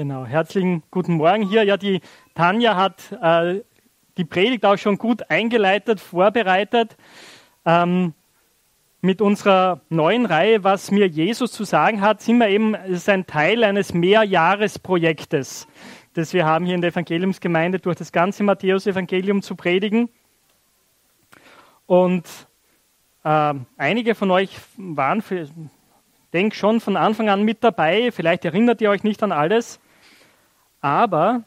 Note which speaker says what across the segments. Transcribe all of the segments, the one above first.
Speaker 1: Genau, herzlichen guten Morgen hier. Ja, die Tanja hat äh, die Predigt auch schon gut eingeleitet, vorbereitet. Ähm, mit unserer neuen Reihe, was mir Jesus zu sagen hat, sind wir eben, es ist ein Teil eines Mehrjahresprojektes, das wir haben hier in der Evangeliumsgemeinde, durch das ganze Matthäus-Evangelium zu predigen. Und äh, einige von euch waren, denke schon von Anfang an mit dabei. Vielleicht erinnert ihr euch nicht an alles. Aber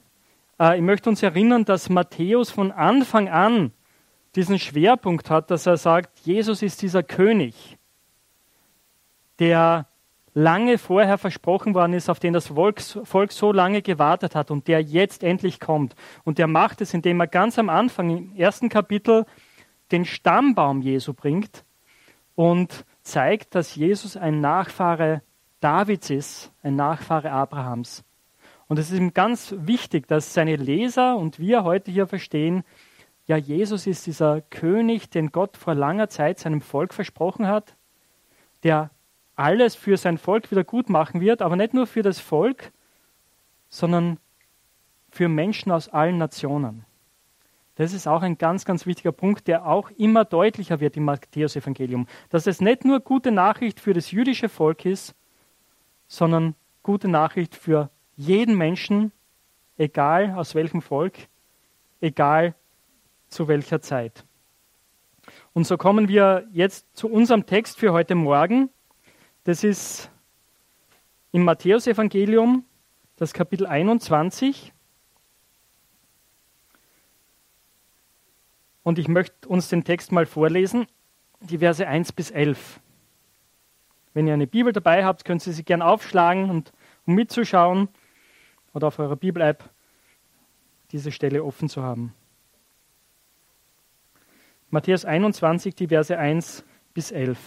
Speaker 1: äh, ich möchte uns erinnern, dass Matthäus von Anfang an diesen Schwerpunkt hat, dass er sagt, Jesus ist dieser König, der lange vorher versprochen worden ist, auf den das Volk, Volk so lange gewartet hat und der jetzt endlich kommt. Und der macht es, indem er ganz am Anfang im ersten Kapitel den Stammbaum Jesu bringt und zeigt, dass Jesus ein Nachfahre Davids ist, ein Nachfahre Abrahams. Und es ist ihm ganz wichtig, dass seine Leser und wir heute hier verstehen, ja, Jesus ist dieser König, den Gott vor langer Zeit seinem Volk versprochen hat, der alles für sein Volk wieder gut machen wird, aber nicht nur für das Volk, sondern für Menschen aus allen Nationen. Das ist auch ein ganz, ganz wichtiger Punkt, der auch immer deutlicher wird im Matthäus-Evangelium. Dass es nicht nur gute Nachricht für das jüdische Volk ist, sondern gute Nachricht für jeden Menschen, egal aus welchem Volk, egal zu welcher Zeit. Und so kommen wir jetzt zu unserem Text für heute Morgen. Das ist im Matthäusevangelium, das Kapitel 21. Und ich möchte uns den Text mal vorlesen, die Verse 1 bis 11. Wenn ihr eine Bibel dabei habt, könnt ihr sie gern aufschlagen und um mitzuschauen oder auf eurer Bibel-App diese Stelle offen zu haben. Matthäus 21, die Verse 1 bis 11.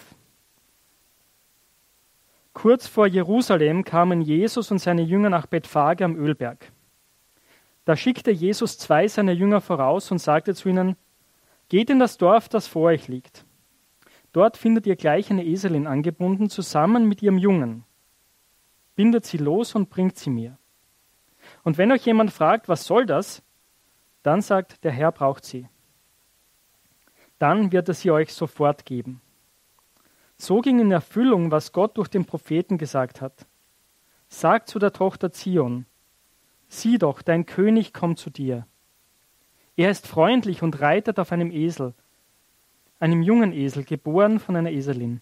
Speaker 1: Kurz vor Jerusalem kamen Jesus und seine Jünger nach Bethphage am Ölberg. Da schickte Jesus zwei seiner Jünger voraus und sagte zu ihnen, Geht in das Dorf, das vor euch liegt. Dort findet ihr gleich eine Eselin angebunden, zusammen mit ihrem Jungen. Bindet sie los und bringt sie mir. Und wenn euch jemand fragt, was soll das, dann sagt, der Herr braucht sie. Dann wird er sie euch sofort geben. So ging in Erfüllung, was Gott durch den Propheten gesagt hat. Sagt zu der Tochter Zion, sieh doch, dein König kommt zu dir. Er ist freundlich und reitet auf einem Esel, einem jungen Esel, geboren von einer Eselin.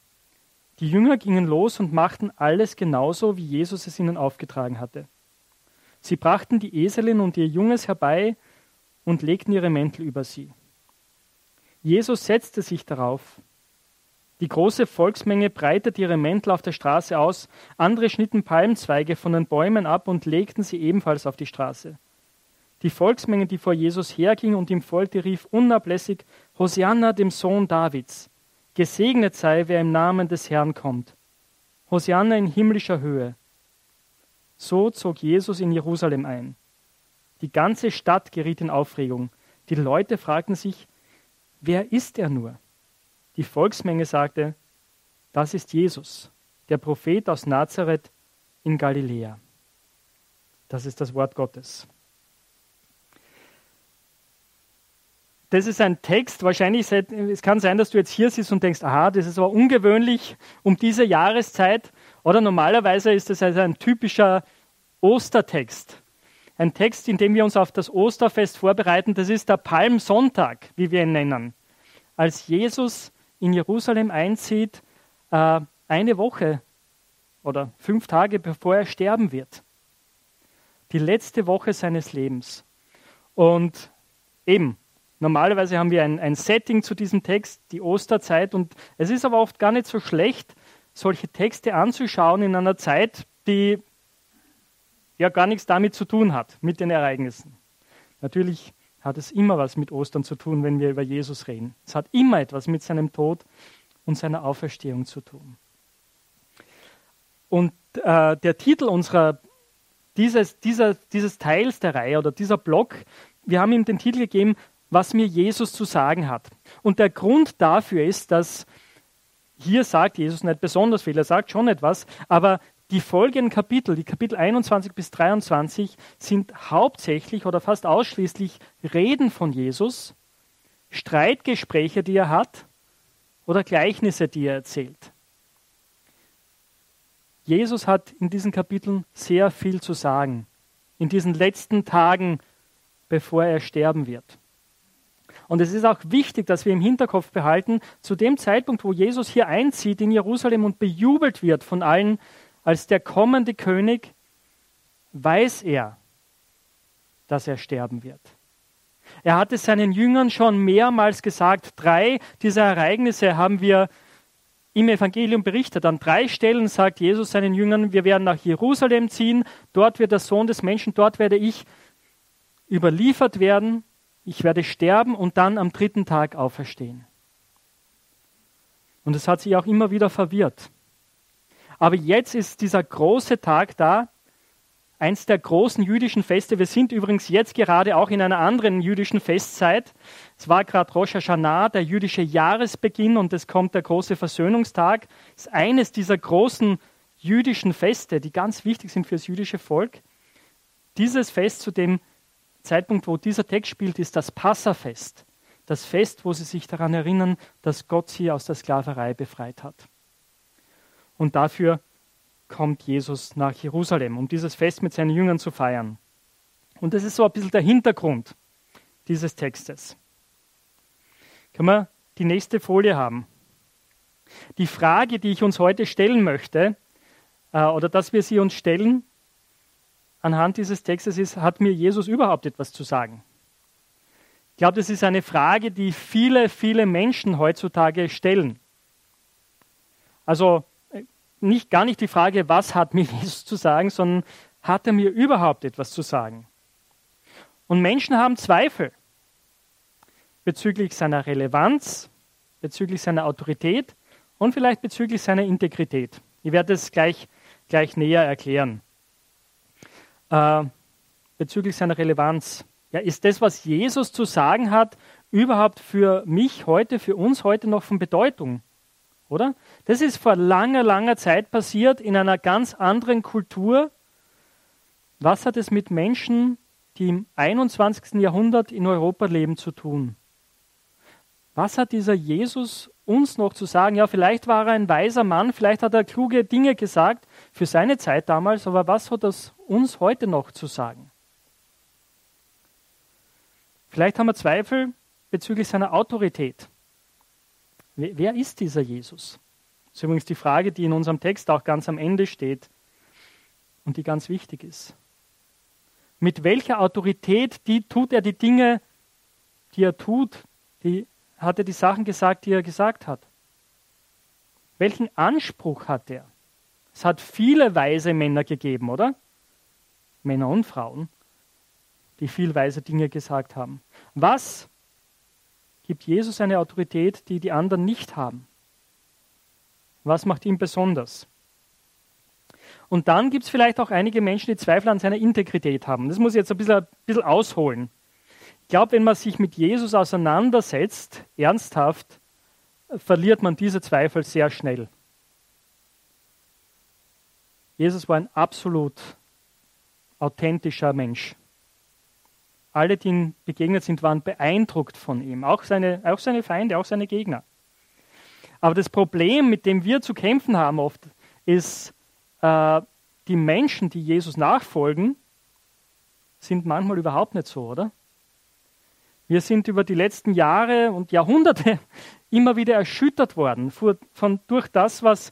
Speaker 1: Die Jünger gingen los und machten alles genauso, wie Jesus es ihnen aufgetragen hatte. Sie brachten die Eselin und ihr Junges herbei und legten ihre Mäntel über sie. Jesus setzte sich darauf. Die große Volksmenge breitete ihre Mäntel auf der Straße aus, andere schnitten Palmzweige von den Bäumen ab und legten sie ebenfalls auf die Straße. Die Volksmenge, die vor Jesus herging und ihm folgte, rief unablässig Hosianna dem Sohn Davids. Gesegnet sei, wer im Namen des Herrn kommt. Hosianna in himmlischer Höhe. So zog Jesus in Jerusalem ein. Die ganze Stadt geriet in Aufregung. Die Leute fragten sich, wer ist er nur? Die Volksmenge sagte, das ist Jesus, der Prophet aus Nazareth in Galiläa. Das ist das Wort Gottes. Das ist ein Text, wahrscheinlich, es kann sein, dass du jetzt hier sitzt und denkst, aha, das ist aber ungewöhnlich um diese Jahreszeit. Oder normalerweise ist das also ein typischer Ostertext. Ein Text, in dem wir uns auf das Osterfest vorbereiten. Das ist der Palmsonntag, wie wir ihn nennen. Als Jesus in Jerusalem einzieht, äh, eine Woche oder fünf Tage bevor er sterben wird. Die letzte Woche seines Lebens. Und eben, normalerweise haben wir ein, ein Setting zu diesem Text, die Osterzeit. Und es ist aber oft gar nicht so schlecht, solche Texte anzuschauen in einer Zeit, die ja gar nichts damit zu tun hat, mit den Ereignissen. Natürlich hat es immer was mit Ostern zu tun, wenn wir über Jesus reden. Es hat immer etwas mit seinem Tod und seiner Auferstehung zu tun. Und äh, der Titel unserer, dieses, dieser, dieses Teils der Reihe oder dieser Block, wir haben ihm den Titel gegeben, was mir Jesus zu sagen hat. Und der Grund dafür ist, dass hier sagt Jesus nicht besonders viel, er sagt schon etwas, aber die folgenden Kapitel, die Kapitel 21 bis 23, sind hauptsächlich oder fast ausschließlich Reden von Jesus, Streitgespräche, die er hat oder Gleichnisse, die er erzählt. Jesus hat in diesen Kapiteln sehr viel zu sagen, in diesen letzten Tagen, bevor er sterben wird. Und es ist auch wichtig, dass wir im Hinterkopf behalten, zu dem Zeitpunkt, wo Jesus hier einzieht in Jerusalem und bejubelt wird von allen als der kommende König, weiß er, dass er sterben wird. Er hat es seinen Jüngern schon mehrmals gesagt. Drei dieser Ereignisse haben wir im Evangelium berichtet. An drei Stellen sagt Jesus seinen Jüngern, wir werden nach Jerusalem ziehen, dort wird der Sohn des Menschen, dort werde ich überliefert werden, ich werde sterben und dann am dritten Tag auferstehen. Und es hat sie auch immer wieder verwirrt. Aber jetzt ist dieser große Tag da, eins der großen jüdischen Feste. Wir sind übrigens jetzt gerade auch in einer anderen jüdischen Festzeit. Es war gerade Rosh Hashanah, der jüdische Jahresbeginn, und es kommt der große Versöhnungstag. Es ist eines dieser großen jüdischen Feste, die ganz wichtig sind für das jüdische Volk. Dieses Fest, zu dem Zeitpunkt, wo dieser Text spielt, ist das Passafest. Das Fest, wo sie sich daran erinnern, dass Gott sie aus der Sklaverei befreit hat. Und dafür kommt Jesus nach Jerusalem, um dieses Fest mit seinen Jüngern zu feiern. Und das ist so ein bisschen der Hintergrund dieses Textes. Können wir die nächste Folie haben? Die Frage, die ich uns heute stellen möchte, äh, oder dass wir sie uns stellen, anhand dieses Textes ist, hat mir Jesus überhaupt etwas zu sagen? Ich glaube, das ist eine Frage, die viele, viele Menschen heutzutage stellen. Also nicht, gar nicht die Frage, was hat mir Jesus zu sagen, sondern hat er mir überhaupt etwas zu sagen? Und Menschen haben Zweifel bezüglich seiner Relevanz, bezüglich seiner Autorität und vielleicht bezüglich seiner Integrität. Ich werde es gleich, gleich näher erklären. Äh, bezüglich seiner Relevanz. Ja, ist das, was Jesus zu sagen hat, überhaupt für mich heute, für uns heute noch von Bedeutung? Oder? Das ist vor langer, langer Zeit passiert in einer ganz anderen Kultur. Was hat es mit Menschen, die im 21. Jahrhundert in Europa leben, zu tun? Was hat dieser Jesus uns noch zu sagen? Ja, vielleicht war er ein weiser Mann, vielleicht hat er kluge Dinge gesagt für seine Zeit damals, aber was hat das uns heute noch zu sagen? Vielleicht haben wir Zweifel bezüglich seiner Autorität. Wer ist dieser Jesus? Das ist übrigens die Frage, die in unserem Text auch ganz am Ende steht und die ganz wichtig ist. Mit welcher Autorität die, tut er die Dinge, die er tut? Die, hat er die Sachen gesagt, die er gesagt hat? Welchen Anspruch hat er? Es hat viele weise Männer gegeben, oder? Männer und Frauen, die viel weise Dinge gesagt haben. Was gibt Jesus eine Autorität, die die anderen nicht haben. Was macht ihn besonders? Und dann gibt es vielleicht auch einige Menschen, die Zweifel an seiner Integrität haben. Das muss ich jetzt ein bisschen, ein bisschen ausholen. Ich glaube, wenn man sich mit Jesus auseinandersetzt, ernsthaft, verliert man diese Zweifel sehr schnell. Jesus war ein absolut authentischer Mensch. Alle, die ihm begegnet sind, waren beeindruckt von ihm, auch seine, auch seine Feinde, auch seine Gegner. Aber das Problem, mit dem wir zu kämpfen haben oft, ist, äh, die Menschen, die Jesus nachfolgen, sind manchmal überhaupt nicht so, oder? Wir sind über die letzten Jahre und Jahrhunderte immer wieder erschüttert worden von, durch das, was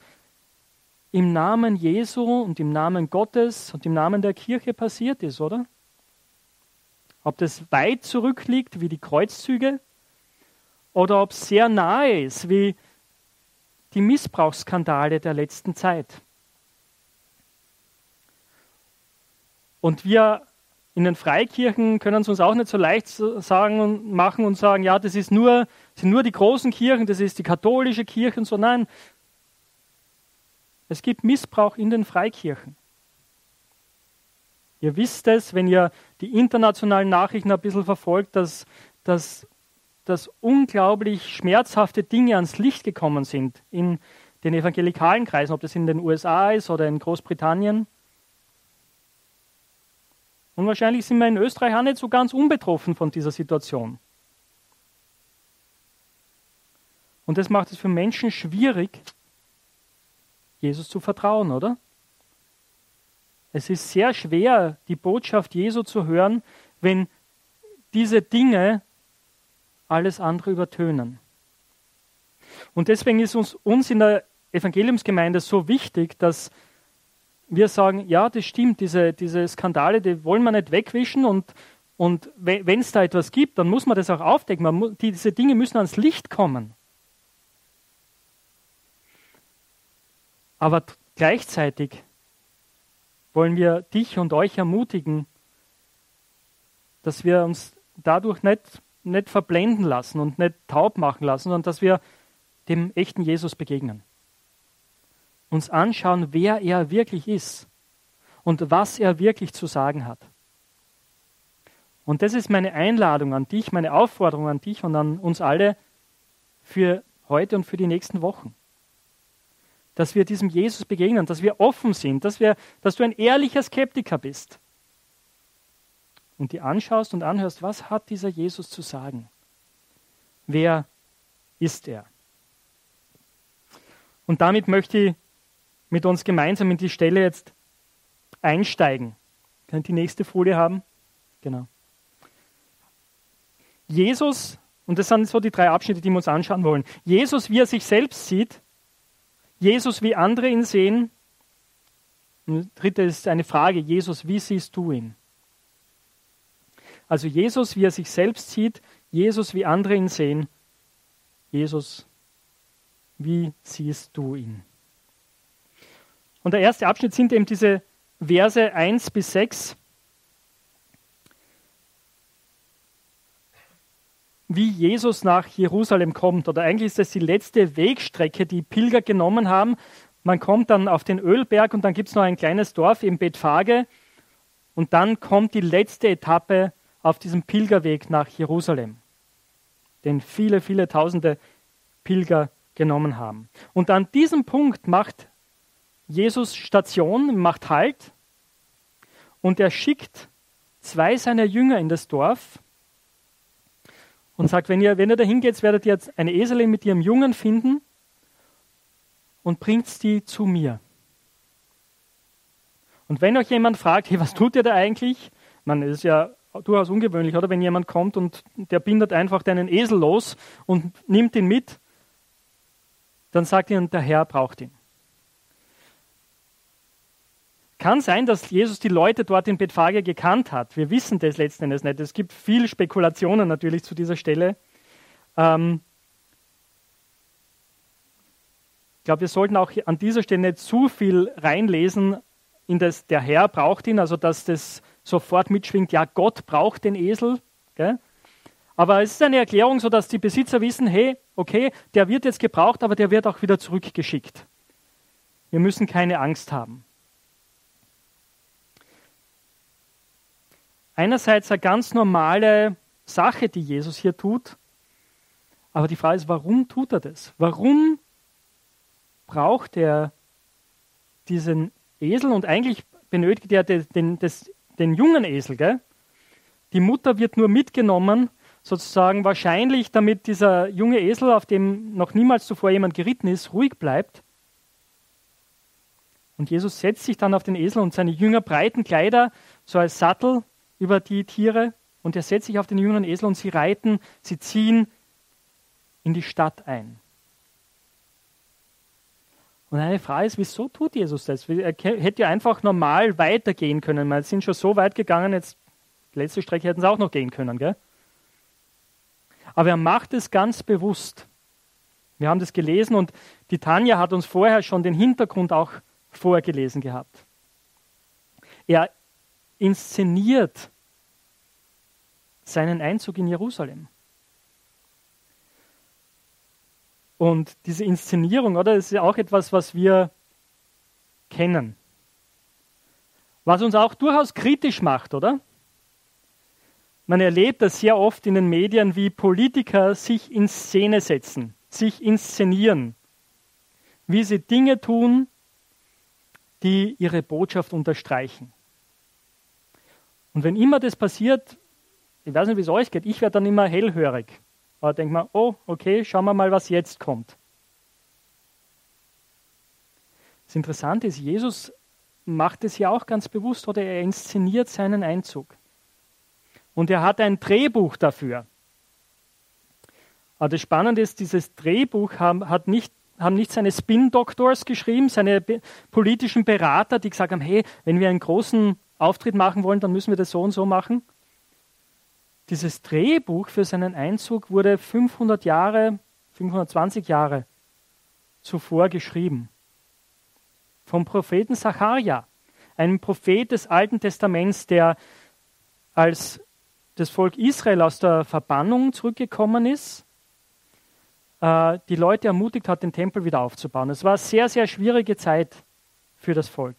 Speaker 1: im Namen Jesu und im Namen Gottes und im Namen der Kirche passiert ist, oder? Ob das weit zurückliegt, wie die Kreuzzüge, oder ob es sehr nahe ist, wie die Missbrauchsskandale der letzten Zeit. Und wir in den Freikirchen können es uns auch nicht so leicht sagen und machen und sagen, ja, das ist nur, sind nur die großen Kirchen, das ist die katholische Kirche und so. Nein, es gibt Missbrauch in den Freikirchen. Ihr wisst es, wenn ihr die internationalen Nachrichten ein bisschen verfolgt, dass, dass, dass unglaublich schmerzhafte Dinge ans Licht gekommen sind in den evangelikalen Kreisen, ob das in den USA ist oder in Großbritannien. Und wahrscheinlich sind wir in Österreich auch nicht so ganz unbetroffen von dieser Situation. Und das macht es für Menschen schwierig, Jesus zu vertrauen, oder? Es ist sehr schwer, die Botschaft Jesu zu hören, wenn diese Dinge alles andere übertönen. Und deswegen ist uns, uns in der Evangeliumsgemeinde so wichtig, dass wir sagen, ja, das stimmt, diese, diese Skandale, die wollen wir nicht wegwischen und, und wenn es da etwas gibt, dann muss man das auch aufdecken. Man, diese Dinge müssen ans Licht kommen. Aber gleichzeitig wollen wir dich und euch ermutigen, dass wir uns dadurch nicht, nicht verblenden lassen und nicht taub machen lassen, sondern dass wir dem echten Jesus begegnen. Uns anschauen, wer er wirklich ist und was er wirklich zu sagen hat. Und das ist meine Einladung an dich, meine Aufforderung an dich und an uns alle für heute und für die nächsten Wochen. Dass wir diesem Jesus begegnen, dass wir offen sind, dass, wir, dass du ein ehrlicher Skeptiker bist. Und die anschaust und anhörst, was hat dieser Jesus zu sagen? Wer ist er? Und damit möchte ich mit uns gemeinsam in die Stelle jetzt einsteigen. Könnt die nächste Folie haben? Genau. Jesus, und das sind so die drei Abschnitte, die wir uns anschauen wollen. Jesus, wie er sich selbst sieht, Jesus, wie andere ihn sehen. Und dritte ist eine Frage, Jesus, wie siehst du ihn? Also Jesus, wie er sich selbst sieht, Jesus, wie andere ihn sehen, Jesus, wie siehst du ihn? Und der erste Abschnitt sind eben diese Verse 1 bis 6. Wie Jesus nach Jerusalem kommt, oder eigentlich ist das die letzte Wegstrecke, die Pilger genommen haben. Man kommt dann auf den Ölberg und dann gibt es noch ein kleines Dorf im Bethphage und dann kommt die letzte Etappe auf diesem Pilgerweg nach Jerusalem, den viele, viele tausende Pilger genommen haben. Und an diesem Punkt macht Jesus Station, macht Halt und er schickt zwei seiner Jünger in das Dorf und sagt, wenn ihr, wenn ihr dahin geht, werdet ihr jetzt eine Eselin mit ihrem Jungen finden und bringt die zu mir. Und wenn euch jemand fragt, hey, was tut ihr da eigentlich? Man, es ist ja durchaus ungewöhnlich, oder? Wenn jemand kommt und der bindet einfach deinen Esel los und nimmt ihn mit, dann sagt ihnen, der Herr braucht ihn. Kann sein, dass Jesus die Leute dort in Bethphage gekannt hat. Wir wissen das letzten Endes nicht. Es gibt viel Spekulationen natürlich zu dieser Stelle. Ähm ich glaube, wir sollten auch an dieser Stelle nicht zu viel reinlesen in das, der Herr braucht ihn, also dass das sofort mitschwingt, ja, Gott braucht den Esel. Gell? Aber es ist eine Erklärung, sodass die Besitzer wissen, hey, okay, der wird jetzt gebraucht, aber der wird auch wieder zurückgeschickt. Wir müssen keine Angst haben. Einerseits eine ganz normale Sache, die Jesus hier tut, aber die Frage ist, warum tut er das? Warum braucht er diesen Esel und eigentlich benötigt er den, den, das, den jungen Esel. Gell? Die Mutter wird nur mitgenommen, sozusagen wahrscheinlich, damit dieser junge Esel, auf dem noch niemals zuvor jemand geritten ist, ruhig bleibt. Und Jesus setzt sich dann auf den Esel und seine Jünger breiten Kleider so als Sattel über die Tiere und er setzt sich auf den jüngeren Esel und sie reiten, sie ziehen in die Stadt ein. Und eine Frage ist, wieso tut Jesus das? Er hätte ja einfach normal weitergehen können. Wir sind schon so weit gegangen, jetzt die letzte Strecke hätten sie auch noch gehen können. Gell? Aber er macht es ganz bewusst. Wir haben das gelesen und die Tanja hat uns vorher schon den Hintergrund auch vorgelesen gehabt. Er inszeniert seinen Einzug in Jerusalem. Und diese Inszenierung, oder, ist ja auch etwas, was wir kennen. Was uns auch durchaus kritisch macht, oder? Man erlebt das sehr oft in den Medien, wie Politiker sich in Szene setzen, sich inszenieren, wie sie Dinge tun, die ihre Botschaft unterstreichen. Und wenn immer das passiert, ich weiß nicht, wie es euch geht, ich werde dann immer hellhörig. Aber denke mal, oh, okay, schauen wir mal, was jetzt kommt. Das Interessante ist, Jesus macht es ja auch ganz bewusst oder er inszeniert seinen Einzug. Und er hat ein Drehbuch dafür. Aber das Spannende ist, dieses Drehbuch haben, hat nicht, haben nicht seine Spin-Doctors geschrieben, seine politischen Berater, die gesagt haben, hey, wenn wir einen großen Auftritt machen wollen, dann müssen wir das so und so machen. Dieses Drehbuch für seinen Einzug wurde 500 Jahre, 520 Jahre zuvor geschrieben. Vom Propheten Sacharja, einem Prophet des Alten Testaments, der als das Volk Israel aus der Verbannung zurückgekommen ist, äh, die Leute ermutigt hat, den Tempel wieder aufzubauen. Es war eine sehr, sehr schwierige Zeit für das Volk.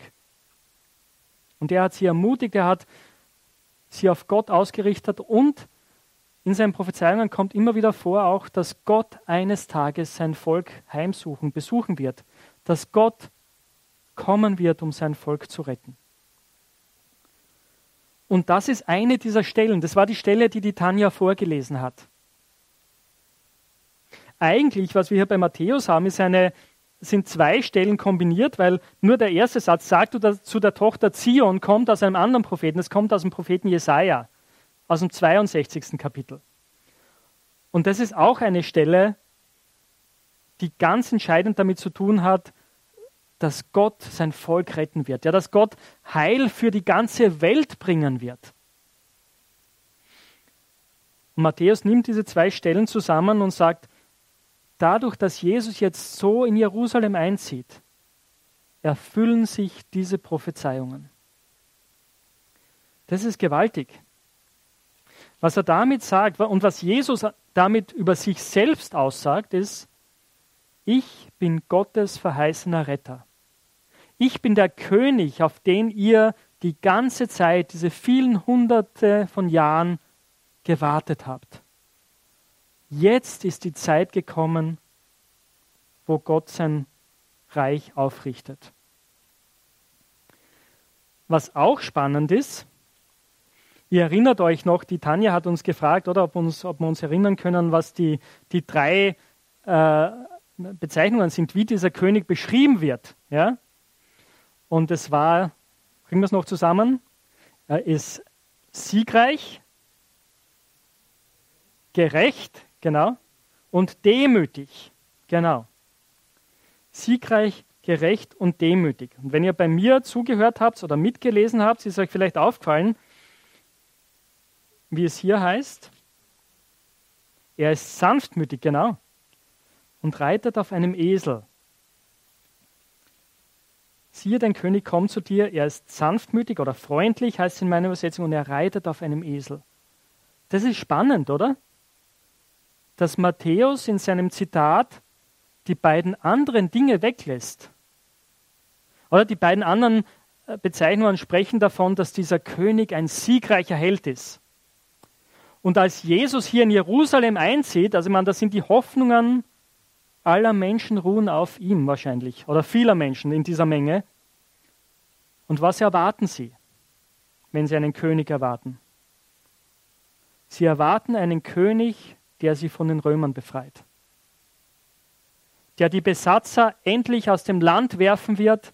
Speaker 1: Und er hat sie ermutigt, er hat sie auf Gott ausgerichtet und in seinen Prophezeiungen kommt immer wieder vor auch, dass Gott eines Tages sein Volk heimsuchen, besuchen wird, dass Gott kommen wird, um sein Volk zu retten. Und das ist eine dieser Stellen. Das war die Stelle, die die Tanja vorgelesen hat. Eigentlich, was wir hier bei Matthäus haben, ist eine sind zwei Stellen kombiniert, weil nur der erste Satz sagt zu der Tochter Zion kommt aus einem anderen Propheten. Es kommt aus dem Propheten Jesaja, aus dem 62. Kapitel. Und das ist auch eine Stelle, die ganz entscheidend damit zu tun hat, dass Gott sein Volk retten wird, ja, dass Gott Heil für die ganze Welt bringen wird. Und Matthäus nimmt diese zwei Stellen zusammen und sagt, dadurch, dass Jesus jetzt so in Jerusalem einzieht, erfüllen sich diese Prophezeiungen. Das ist gewaltig. Was er damit sagt und was Jesus damit über sich selbst aussagt, ist, ich bin Gottes verheißener Retter. Ich bin der König, auf den ihr die ganze Zeit, diese vielen hunderte von Jahren gewartet habt. Jetzt ist die Zeit gekommen, wo Gott sein Reich aufrichtet. Was auch spannend ist, ihr erinnert euch noch, die Tanja hat uns gefragt, oder ob, uns, ob wir uns erinnern können, was die, die drei äh, Bezeichnungen sind, wie dieser König beschrieben wird. Ja? Und es war, bringen wir es noch zusammen, er ist siegreich, gerecht, Genau. Und demütig. Genau. Siegreich, gerecht und demütig. Und wenn ihr bei mir zugehört habt oder mitgelesen habt, ist euch vielleicht aufgefallen, wie es hier heißt. Er ist sanftmütig, genau. Und reitet auf einem Esel. Siehe, dein König kommt zu dir, er ist sanftmütig oder freundlich, heißt es in meiner Übersetzung, und er reitet auf einem Esel. Das ist spannend, oder? Dass Matthäus in seinem Zitat die beiden anderen Dinge weglässt. Oder die beiden anderen äh, Bezeichnungen sprechen davon, dass dieser König ein siegreicher Held ist. Und als Jesus hier in Jerusalem einzieht, also man, das sind die Hoffnungen aller Menschen ruhen auf ihm wahrscheinlich, oder vieler Menschen in dieser Menge. Und was erwarten sie, wenn sie einen König erwarten? Sie erwarten einen König, der sie von den Römern befreit. Der die Besatzer endlich aus dem Land werfen wird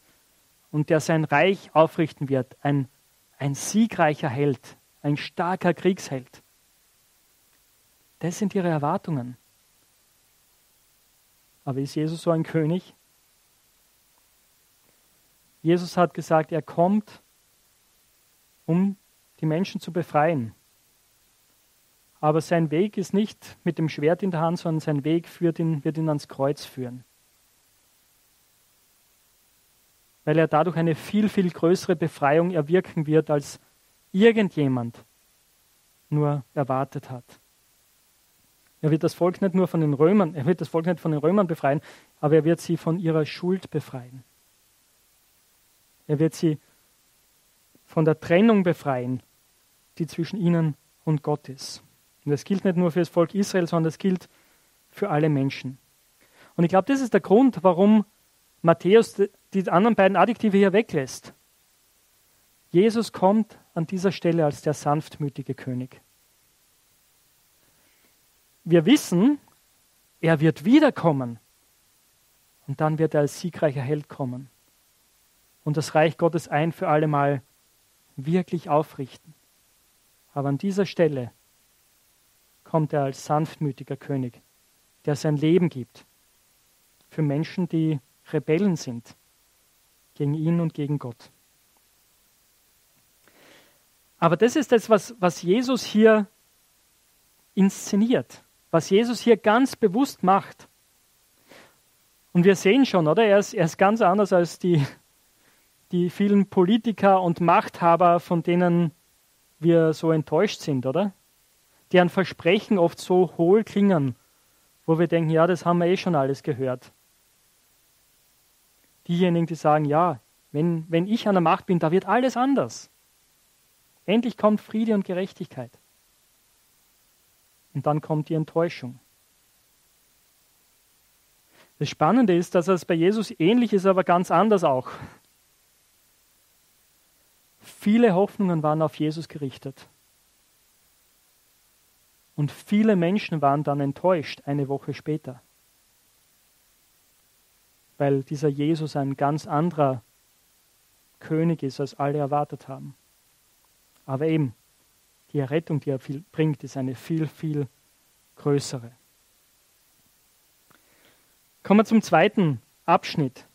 Speaker 1: und der sein Reich aufrichten wird. Ein, ein siegreicher Held, ein starker Kriegsheld. Das sind ihre Erwartungen. Aber ist Jesus so ein König? Jesus hat gesagt, er kommt, um die Menschen zu befreien. Aber sein Weg ist nicht mit dem Schwert in der Hand, sondern sein Weg führt ihn, wird ihn ans Kreuz führen. Weil er dadurch eine viel, viel größere Befreiung erwirken wird, als irgendjemand nur erwartet hat. Er wird das Volk nicht nur von den Römern, er wird das Volk nicht von den Römern befreien, aber er wird sie von ihrer Schuld befreien. Er wird sie von der Trennung befreien, die zwischen ihnen und Gott ist. Und das gilt nicht nur für das Volk Israel, sondern das gilt für alle Menschen. Und ich glaube, das ist der Grund, warum Matthäus die anderen beiden Adjektive hier weglässt. Jesus kommt an dieser Stelle als der sanftmütige König. Wir wissen, er wird wiederkommen und dann wird er als siegreicher Held kommen und das Reich Gottes ein für allemal wirklich aufrichten. Aber an dieser Stelle kommt er als sanftmütiger König, der sein Leben gibt für Menschen, die Rebellen sind gegen ihn und gegen Gott. Aber das ist das, was, was Jesus hier inszeniert, was Jesus hier ganz bewusst macht. Und wir sehen schon, oder? Er ist, er ist ganz anders als die, die vielen Politiker und Machthaber, von denen wir so enttäuscht sind, oder? Deren Versprechen oft so hohl klingen, wo wir denken, ja, das haben wir eh schon alles gehört. Diejenigen, die sagen, ja, wenn, wenn ich an der Macht bin, da wird alles anders. Endlich kommt Friede und Gerechtigkeit. Und dann kommt die Enttäuschung. Das Spannende ist, dass es bei Jesus ähnlich ist, aber ganz anders auch. Viele Hoffnungen waren auf Jesus gerichtet. Und viele Menschen waren dann enttäuscht eine Woche später, weil dieser Jesus ein ganz anderer König ist, als alle erwartet haben. Aber eben, die Errettung, die er bringt, ist eine viel, viel größere. Kommen wir zum zweiten Abschnitt.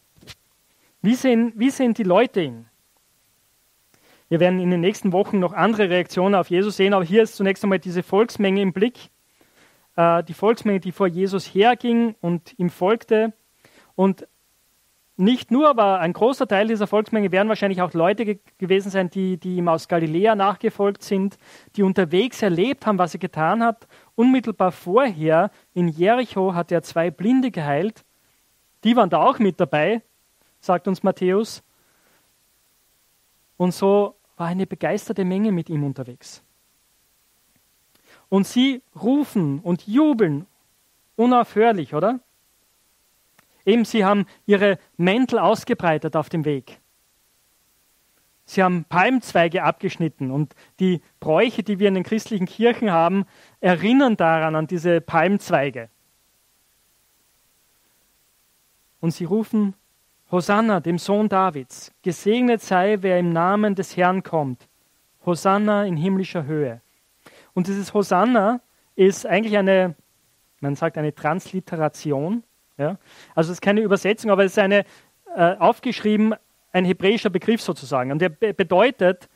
Speaker 1: Wie sehen, wie sehen die Leute ihn? Wir werden in den nächsten Wochen noch andere Reaktionen auf Jesus sehen, aber hier ist zunächst einmal diese Volksmenge im Blick. Äh, die Volksmenge, die vor Jesus herging und ihm folgte. Und nicht nur, aber ein großer Teil dieser Volksmenge werden wahrscheinlich auch Leute ge gewesen sein, die, die ihm aus Galiläa nachgefolgt sind, die unterwegs erlebt haben, was er getan hat. Unmittelbar vorher in Jericho hat er zwei Blinde geheilt. Die waren da auch mit dabei, sagt uns Matthäus. Und so war eine begeisterte Menge mit ihm unterwegs. Und sie rufen und jubeln unaufhörlich, oder? Eben, sie haben ihre Mäntel ausgebreitet auf dem Weg. Sie haben Palmzweige abgeschnitten und die Bräuche, die wir in den christlichen Kirchen haben, erinnern daran an diese Palmzweige. Und sie rufen Hosanna, dem Sohn Davids, gesegnet sei, wer im Namen des Herrn kommt. Hosanna in himmlischer Höhe. Und dieses Hosanna ist eigentlich eine, man sagt eine Transliteration ja? Also es ist keine Übersetzung, aber es ist eine, äh, aufgeschrieben ein hebräischer Begriff sozusagen. Und der be bedeutet,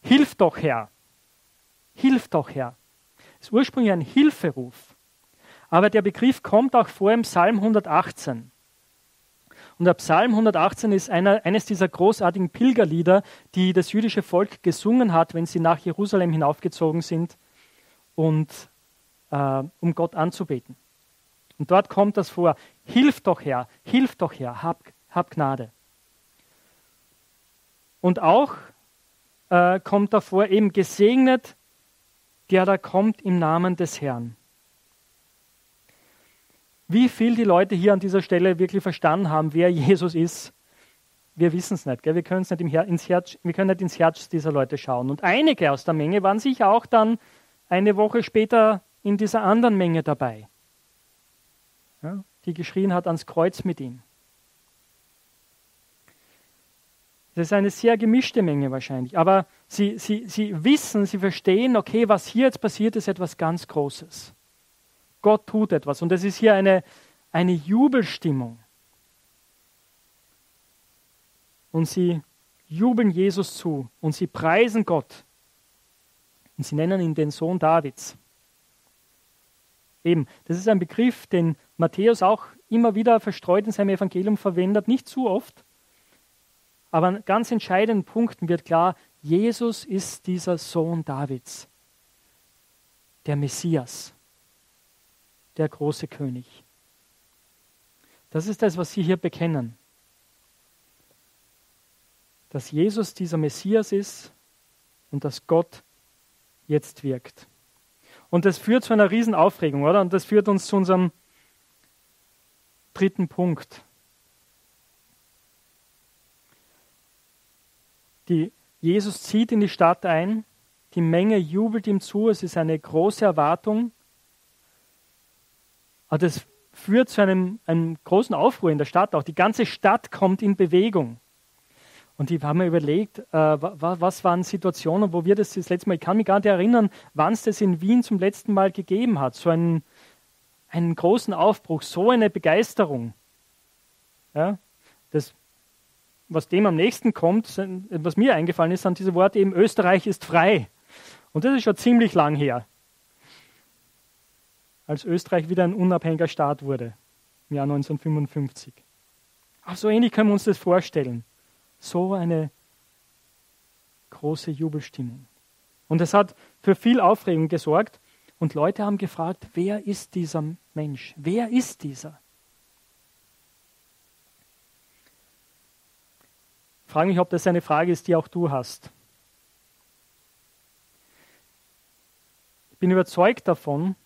Speaker 1: hilf doch Herr. Hilf doch Herr. Es ist ursprünglich ein Hilferuf. Aber der Begriff kommt auch vor im Psalm 118. Und der Psalm 118 ist einer, eines dieser großartigen Pilgerlieder, die das jüdische Volk gesungen hat, wenn sie nach Jerusalem hinaufgezogen sind, und, äh, um Gott anzubeten. Und dort kommt das vor. Hilf doch Herr, hilf doch Herr, hab, hab Gnade. Und auch äh, kommt davor eben gesegnet, der da kommt im Namen des Herrn. Wie viel die Leute hier an dieser Stelle wirklich verstanden haben, wer Jesus ist, wir wissen es nicht. Gell? Wir, nicht im Her ins Herz, wir können nicht ins Herz dieser Leute schauen. Und einige aus der Menge waren sicher auch dann eine Woche später in dieser anderen Menge dabei ja, die geschrien hat ans Kreuz mit ihm. Das ist eine sehr gemischte Menge wahrscheinlich. Aber sie, sie, sie wissen, sie verstehen, okay, was hier jetzt passiert, ist etwas ganz Großes. Gott tut etwas. Und es ist hier eine, eine Jubelstimmung. Und sie jubeln Jesus zu und sie preisen Gott. Und sie nennen ihn den Sohn Davids. Eben, das ist ein Begriff, den Matthäus auch immer wieder verstreut in seinem Evangelium verwendet, nicht zu oft, aber an ganz entscheidenden Punkten wird klar, Jesus ist dieser Sohn Davids, der Messias, der große König. Das ist das, was sie hier bekennen. Dass Jesus dieser Messias ist und dass Gott jetzt wirkt. Und das führt zu einer Riesenaufregung, oder? Und das führt uns zu unserem dritten Punkt. Die, Jesus zieht in die Stadt ein, die Menge jubelt ihm zu, es ist eine große Erwartung aber das führt zu einem, einem großen Aufruhr in der Stadt auch. Die ganze Stadt kommt in Bewegung. Und die haben mir überlegt, äh, was waren Situationen, wo wir das das letzte Mal, ich kann mich gar nicht erinnern, wann es das in Wien zum letzten Mal gegeben hat. So einen, einen großen Aufbruch, so eine Begeisterung. Ja, das, was dem am nächsten kommt, was mir eingefallen ist, sind diese Worte eben, Österreich ist frei. Und das ist schon ziemlich lang her, als Österreich wieder ein unabhängiger Staat wurde, im Jahr 1955. Auch so ähnlich können wir uns das vorstellen. So eine große Jubelstimmung. Und es hat für viel Aufregung gesorgt. Und Leute haben gefragt, wer ist dieser Mensch? Wer ist dieser? Ich frage mich, ob das eine Frage ist, die auch du hast. Ich bin überzeugt davon,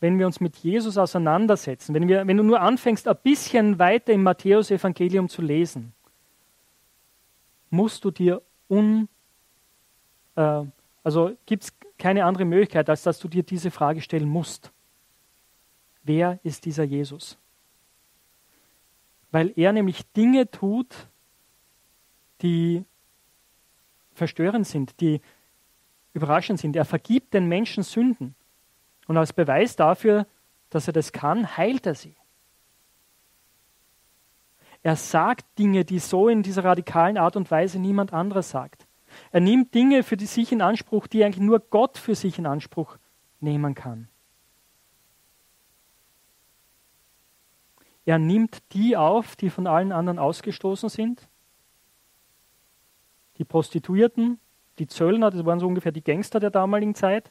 Speaker 1: wenn wir uns mit Jesus auseinandersetzen, wenn, wir, wenn du nur anfängst, ein bisschen weiter im Matthäusevangelium zu lesen, musst du dir un, äh, also gibt es keine andere Möglichkeit, als dass du dir diese Frage stellen musst. Wer ist dieser Jesus? Weil er nämlich Dinge tut, die verstörend sind, die überraschend sind. Er vergibt den Menschen Sünden. Und als Beweis dafür, dass er das kann, heilt er sie. Er sagt Dinge, die so in dieser radikalen Art und Weise niemand anderes sagt. Er nimmt Dinge für die sich in Anspruch, die eigentlich nur Gott für sich in Anspruch nehmen kann. Er nimmt die auf, die von allen anderen ausgestoßen sind die Prostituierten, die Zöllner, das waren so ungefähr die Gangster der damaligen Zeit,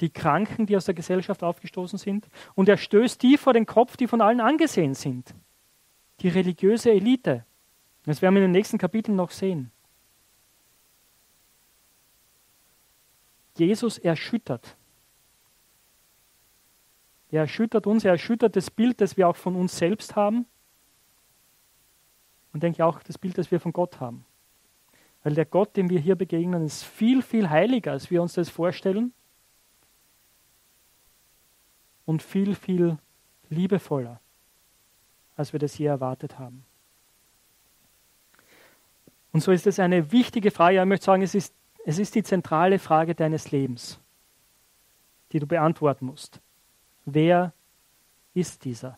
Speaker 1: die Kranken, die aus der Gesellschaft aufgestoßen sind, und er stößt die vor den Kopf, die von allen angesehen sind, die religiöse Elite. Das werden wir in den nächsten Kapiteln noch sehen. Jesus erschüttert. Er erschüttert uns, er erschüttert das Bild, das wir auch von uns selbst haben und denke auch das Bild, das wir von Gott haben. Weil der Gott, dem wir hier begegnen, ist viel, viel heiliger, als wir uns das vorstellen und viel, viel liebevoller, als wir das je erwartet haben. Und so ist es eine wichtige Frage. Ich möchte sagen, es ist, es ist die zentrale Frage deines Lebens, die du beantworten musst. Wer ist dieser?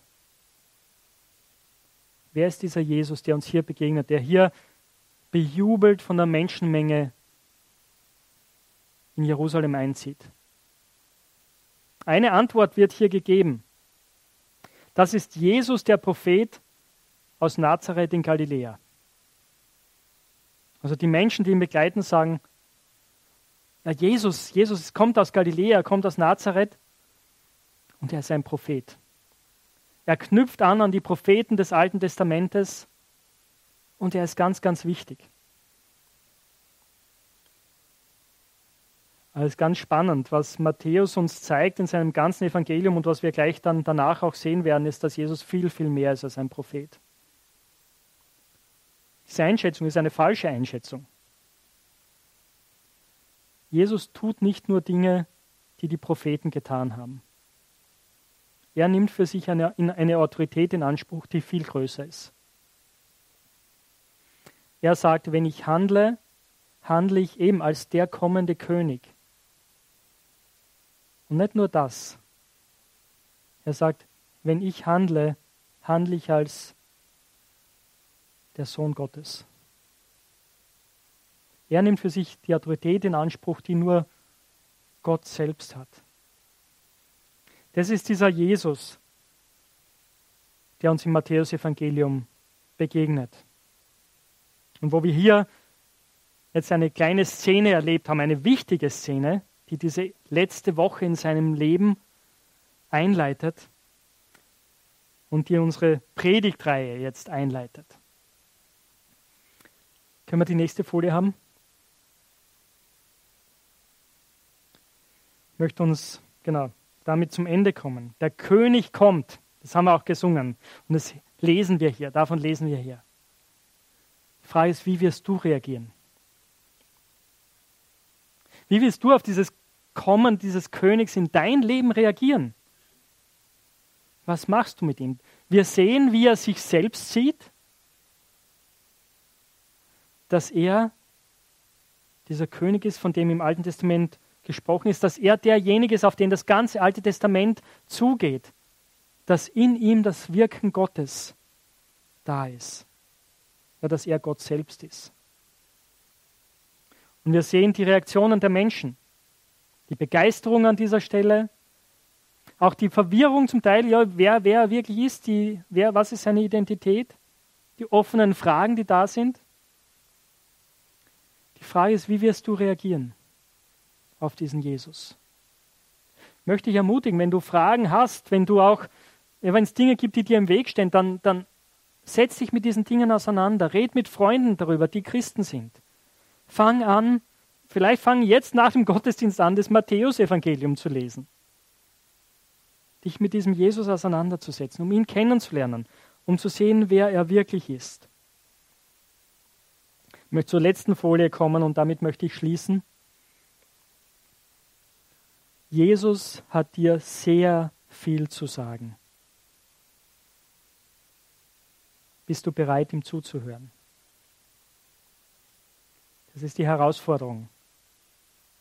Speaker 1: Wer ist dieser Jesus, der uns hier begegnet, der hier bejubelt von der Menschenmenge in Jerusalem einzieht? Eine Antwort wird hier gegeben. Das ist Jesus, der Prophet aus Nazareth in Galiläa. Also die Menschen, die ihn begleiten, sagen, ja, Jesus, Jesus kommt aus Galiläa, kommt aus Nazareth und er ist ein Prophet. Er knüpft an an die Propheten des Alten Testamentes und er ist ganz, ganz wichtig. Es ist ganz spannend, was Matthäus uns zeigt in seinem ganzen Evangelium und was wir gleich dann danach auch sehen werden, ist, dass Jesus viel, viel mehr ist als ein Prophet. Diese Einschätzung ist eine falsche Einschätzung. Jesus tut nicht nur Dinge, die die Propheten getan haben. Er nimmt für sich eine, eine Autorität in Anspruch, die viel größer ist. Er sagt, wenn ich handle, handle ich eben als der kommende König. Und nicht nur das. Er sagt, wenn ich handle, handle ich als der Sohn Gottes. Er nimmt für sich die Autorität in Anspruch, die nur Gott selbst hat. Das ist dieser Jesus, der uns im Matthäusevangelium begegnet. Und wo wir hier jetzt eine kleine Szene erlebt haben, eine wichtige Szene, die diese letzte Woche in seinem Leben einleitet und die unsere Predigtreihe jetzt einleitet. Können wir die nächste Folie haben? Ich möchte uns, genau, damit zum Ende kommen. Der König kommt. Das haben wir auch gesungen. Und das lesen wir hier. Davon lesen wir hier. Frage ist, wie wirst du reagieren? Wie wirst du auf dieses Kommen dieses Königs in dein Leben reagieren? Was machst du mit ihm? Wir sehen, wie er sich selbst sieht, dass er dieser König ist, von dem im Alten Testament gesprochen ist, dass er derjenige ist, auf den das ganze Alte Testament zugeht, dass in ihm das Wirken Gottes da ist, ja, dass er Gott selbst ist. Und wir sehen die Reaktionen der Menschen, die Begeisterung an dieser Stelle, auch die Verwirrung zum Teil, ja, wer wer wirklich ist, die, wer, was ist seine Identität, die offenen Fragen, die da sind. Die Frage ist, wie wirst du reagieren auf diesen Jesus? Ich möchte dich ermutigen, wenn du Fragen hast, wenn du auch, wenn es Dinge gibt, die dir im Weg stehen, dann, dann setz dich mit diesen Dingen auseinander, red mit Freunden darüber, die Christen sind. Fang an, vielleicht fang jetzt nach dem Gottesdienst an, das Matthäusevangelium zu lesen. Dich mit diesem Jesus auseinanderzusetzen, um ihn kennenzulernen, um zu sehen, wer er wirklich ist. Ich möchte zur letzten Folie kommen und damit möchte ich schließen. Jesus hat dir sehr viel zu sagen. Bist du bereit, ihm zuzuhören? Das ist die Herausforderung,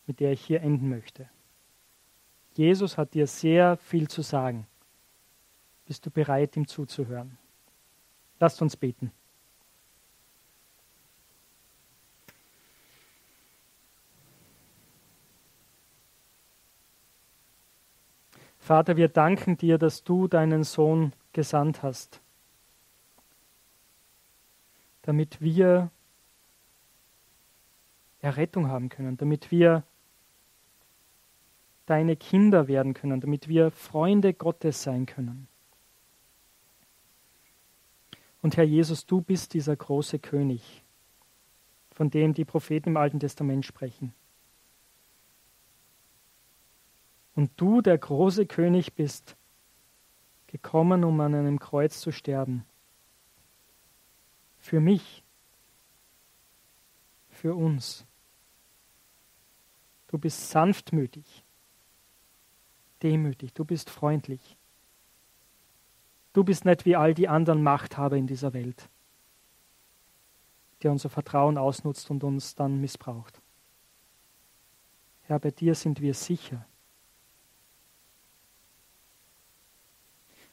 Speaker 1: mit der ich hier enden möchte. Jesus hat dir sehr viel zu sagen. Bist du bereit, ihm zuzuhören? Lasst uns beten. Vater, wir danken dir, dass du deinen Sohn gesandt hast, damit wir Errettung haben können, damit wir deine Kinder werden können, damit wir Freunde Gottes sein können. Und Herr Jesus, du bist dieser große König, von dem die Propheten im Alten Testament sprechen. Und du, der große König, bist gekommen, um an einem Kreuz zu sterben. Für mich, für uns. Du bist sanftmütig, demütig, du bist freundlich. Du bist nicht wie all die anderen Machthaber in dieser Welt, die unser Vertrauen ausnutzt und uns dann missbraucht. Herr, bei dir sind wir sicher.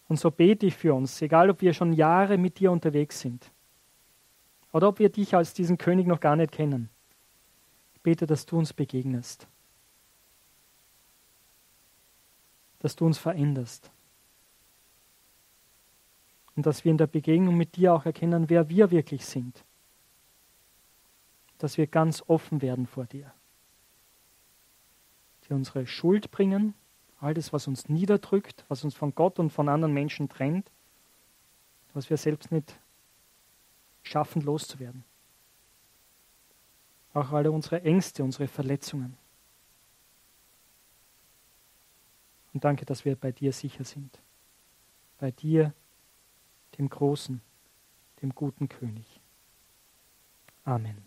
Speaker 1: Und so bete ich für uns, egal ob wir schon Jahre mit dir unterwegs sind oder ob wir dich als diesen König noch gar nicht kennen bete, dass du uns begegnest, dass du uns veränderst. Und dass wir in der Begegnung mit dir auch erkennen, wer wir wirklich sind, dass wir ganz offen werden vor dir, die unsere Schuld bringen, all das, was uns niederdrückt, was uns von Gott und von anderen Menschen trennt, was wir selbst nicht schaffen loszuwerden. Auch alle unsere Ängste, unsere Verletzungen. Und danke, dass wir bei dir sicher sind. Bei dir, dem großen, dem guten König. Amen.